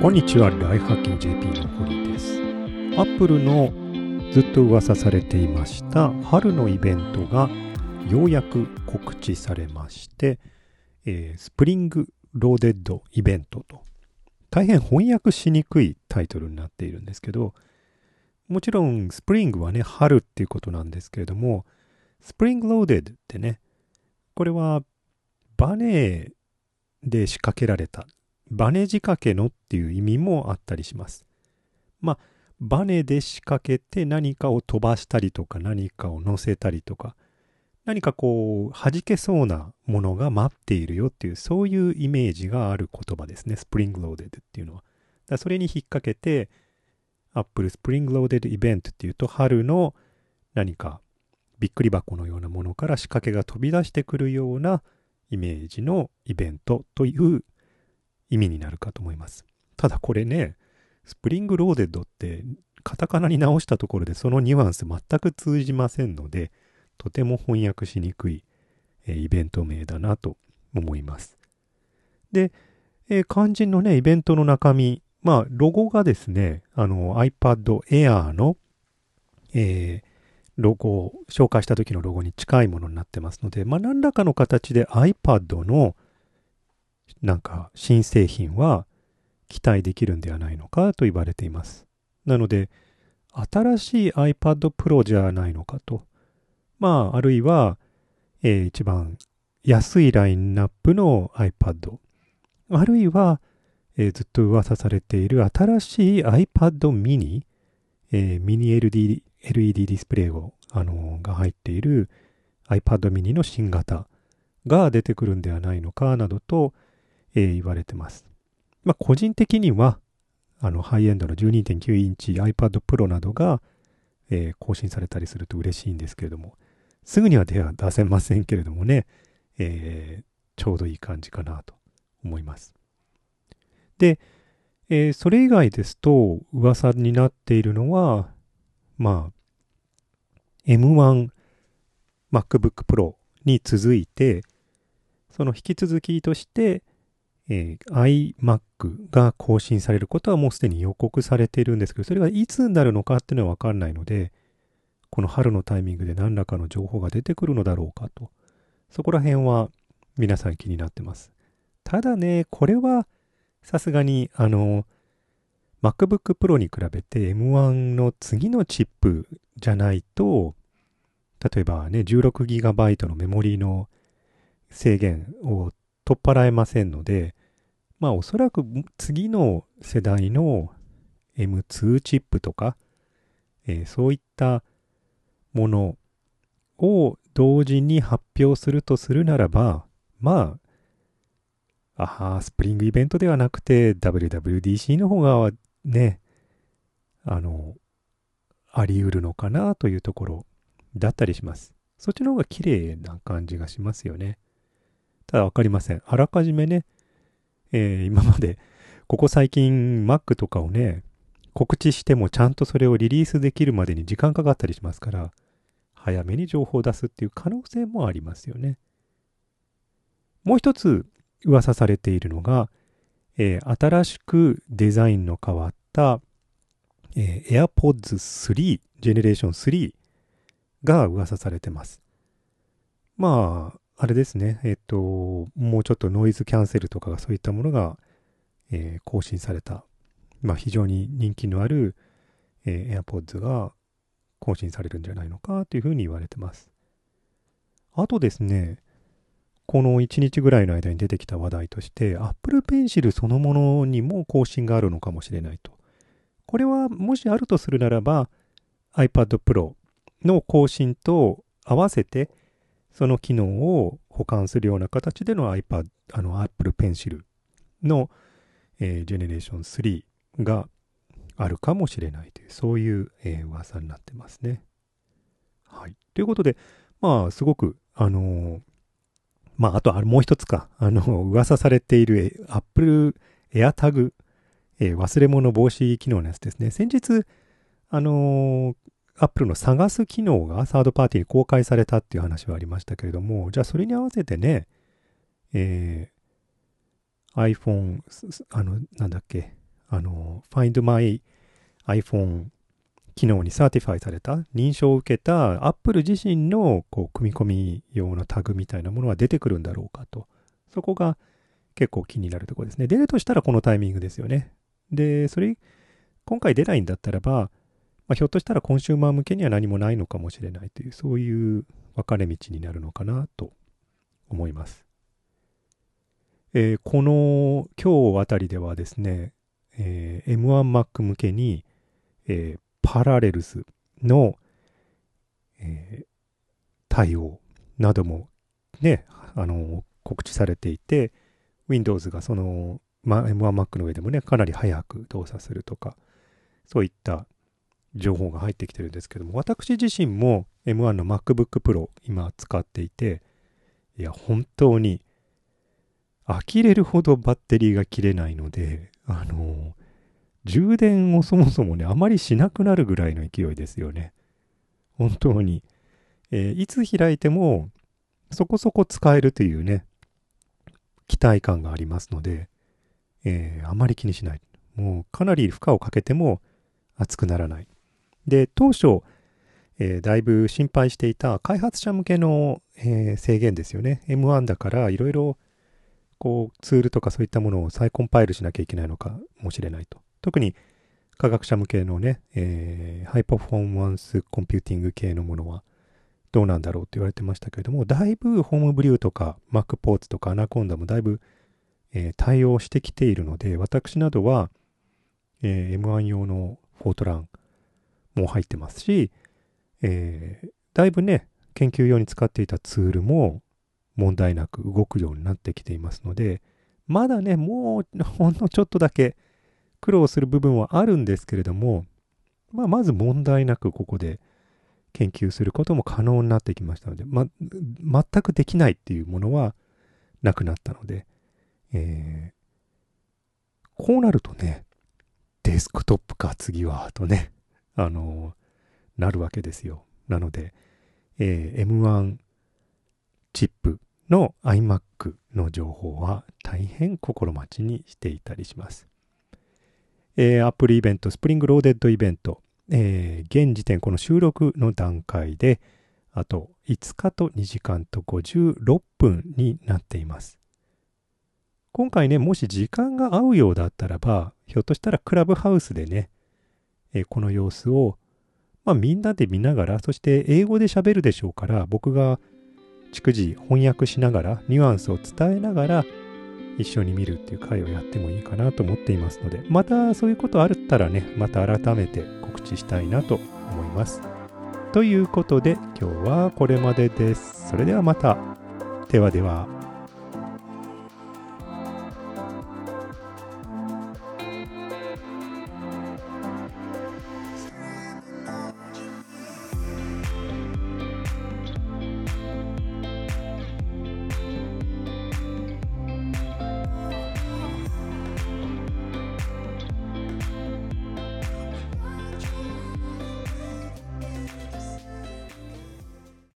こんにちは、 Lifehacking JP の堀です。アップルのずっと噂されていました春のイベントがようやく告知されまして、えー、 Spring Loaded イベントと大変翻訳しにくいタイトルになっているんですけどもちろんスプリングはね春っていうことなんですけれども Spring Loaded ってねこれはバネで仕掛けられたバネ仕掛けのっていう意味もあったりします。まあ、バネで仕掛けて何かを飛ばしたりとか何かを乗せたりとか何かこう弾けそうなものが待っているよっていうそういうイメージがある言葉ですね。 Spring Loaded っていうのは。だそれに引っ掛けて Apple Spring Loaded Event っていうと春の何かびっくり箱のようなものから仕掛けが飛び出してくるようなイメージのイベントという意味になるかと思います。ただこれね、 Spring Loaded ってカタカナに直したところでそのニュアンス全く通じませんので、とても翻訳しにくい、えイベント名だなと思います。で、え、肝心のね、イベントの中身、まあ、ロゴがですね、あの iPad Air の、えー、ロゴを、紹介した時のロゴに近いものになってますので、まあ、何らかの形で iPad のなんか新製品は期待できるんではないのかと言われています。なので、新しい iPad Pro じゃないのかと。まあ、あるいは、えー、一番安いラインナップの iPad。あるいは、えー、ずっと噂されている新しい iPad mini、えー、ミニ LED, LED ディスプレイを、あのー、が入っている iPad mini の新型が出てくるんではないのかなどと、えー、言われてます。まあ、個人的には、あの、ハイエンドの12.9インチ iPad Pro などが、えー、更新されたりすると嬉しいんですけれども、すぐには出出せませんけれどもね、えー、ちょうどいい感じかなと思います。で、えー、それ以外ですと噂になっているのは、まあ、M1 MacBook Pro に続いて、その引き続きとして、えー、iMac が更新されることはもうすでに予告されているんですけど、それがいつになるのかっていうのはわかんないので、この春のタイミングで何らかの情報が出てくるのだろうかと。そこら辺は皆さん気になってます。ただね、これはさすがにあの MacBook Pro に比べて M1 の次のチップじゃないと、例えばね、16GB のメモリーの制限を取っ払えませんので、まあおそらく次の世代の M2 チップとか、えー、そういったものを同時に発表するとするならば、まあ、ああ、スプリングイベントではなくて WWDC の方がね、あの、あり得るのかなというところだったりします。そっちの方が綺麗な感じがしますよね。ただわかりません。あらかじめね、えー、今まで、ここ最近 Mac とかをね、告知してもちゃんとそれをリリースできるまでに時間かかったりしますから、早めに情報を出すっていう可能性もありますよね。もう一つ噂されているのが、えー、新しくデザインの変わった、えー、AirPods 3、ジェネレーション3が噂されてます。まあ、あれですね、えっ、と、もうちょっとノイズキャンセルとかがそういったものが、えー、更新された、まあ、非常に人気のある、えー、AirPods が更新されるんじゃないのかというふうに言われてます。あとですね、この1日ぐらいの間に出てきた話題として、Apple Pencil そのものにも更新があるのかもしれないと。これはもしあるとするならば、iPad Pro の更新と合わせて、その機能を保管するような形での iPad、あの Apple Pencil の、えー、ジェネレーション3があるかもしれないという、そういう、えー、噂になってますね。はい。ということで、まあ、すごく、あのー、まあ、あと、もう一つか、あの、噂されている Apple AirTag、えー、忘れ物防止機能のやつですね。先日、あのアップルの探す機能がサードパーティーに公開されたっていう話はありましたけれども、じゃあそれに合わせてね、えー、iPhone、あの、なんだっけ、あの、Find My iPhone 機能に certify された、認証を受けた Apple 自身のこう組み込み用のタグみたいなものは出てくるんだろうかと。そこが結構気になるところですね。出るとしたらこのタイミングですよね。で、それ、今回出ないんだったらば、まあ、ひょっとしたらコンシューマー向けには何もないのかもしれないという、そういう分かれ道になるのかなと思います。えー、この今日あたりではですね、えー、M1Mac 向けに、えー、パラレルズの、えー、対応などもね、あの、告知されていて、Windows がその、ま、M1Mac の上でもね、かなり早く動作するとか、そういった情報が入ってきてるんですけども、私自身も M1 の MacBook Pro 今使っていて、いや、本当に呆れるほどバッテリーが切れないので、あの、充電をそもそもね、あまりしなくなるぐらいの勢いですよね。本当に。えー、いつ開いても、そこそこ使えるというね、期待感がありますので、えー、あまり気にしない。もうかなり負荷をかけても熱くならない。で、当初、えー、だいぶ心配していた開発者向けの、えー、制限ですよね。M1 だからいろいろこうツールとかそういったものを再コンパイルしなきゃいけないのかもしれないと。特に科学者向けのね、えー、ハイパフォーマンスコンピューティング系のものはどうなんだろうって言われてましたけれども、だいぶ Homebrew とか Mac ポーツとかアナコンダもだいぶ、えー、対応してきているので、私などは、えー、M1 用のフォートランも入ってますし、えー、だいぶね、研究用に使っていたツールも問題なく動くようになってきていますので、まだね、もうほんのちょっとだけ苦労する部分はあるんですけれども、まあ、まず問題なくここで研究することも可能になってきましたので、ま、全くできないっていうものはなくなったので、えー、こうなるとね、デスクトップか次はとね、あの、なるわけですよ。なので、えー、M1 チップの iMac の情報は大変心待ちにしていたりします。えー、Apple イベント、スプリングローデッドイベント、えー、現時点この収録の段階で、あと5日と2時間と56分になっています。今回ね、もし時間が合うようだったらば、ひょっとしたらクラブハウスでね、え、この様子を、まあ、みんなで見ながら、そして英語で喋るでしょうから、僕が逐次翻訳しながら、ニュアンスを伝えながら、一緒に見るっていう回をやってもいいかなと思っていますので、またそういうことあったらね、また改めて告知したいなと思います。ということで、今日はこれまでです。それではまた。ではでは。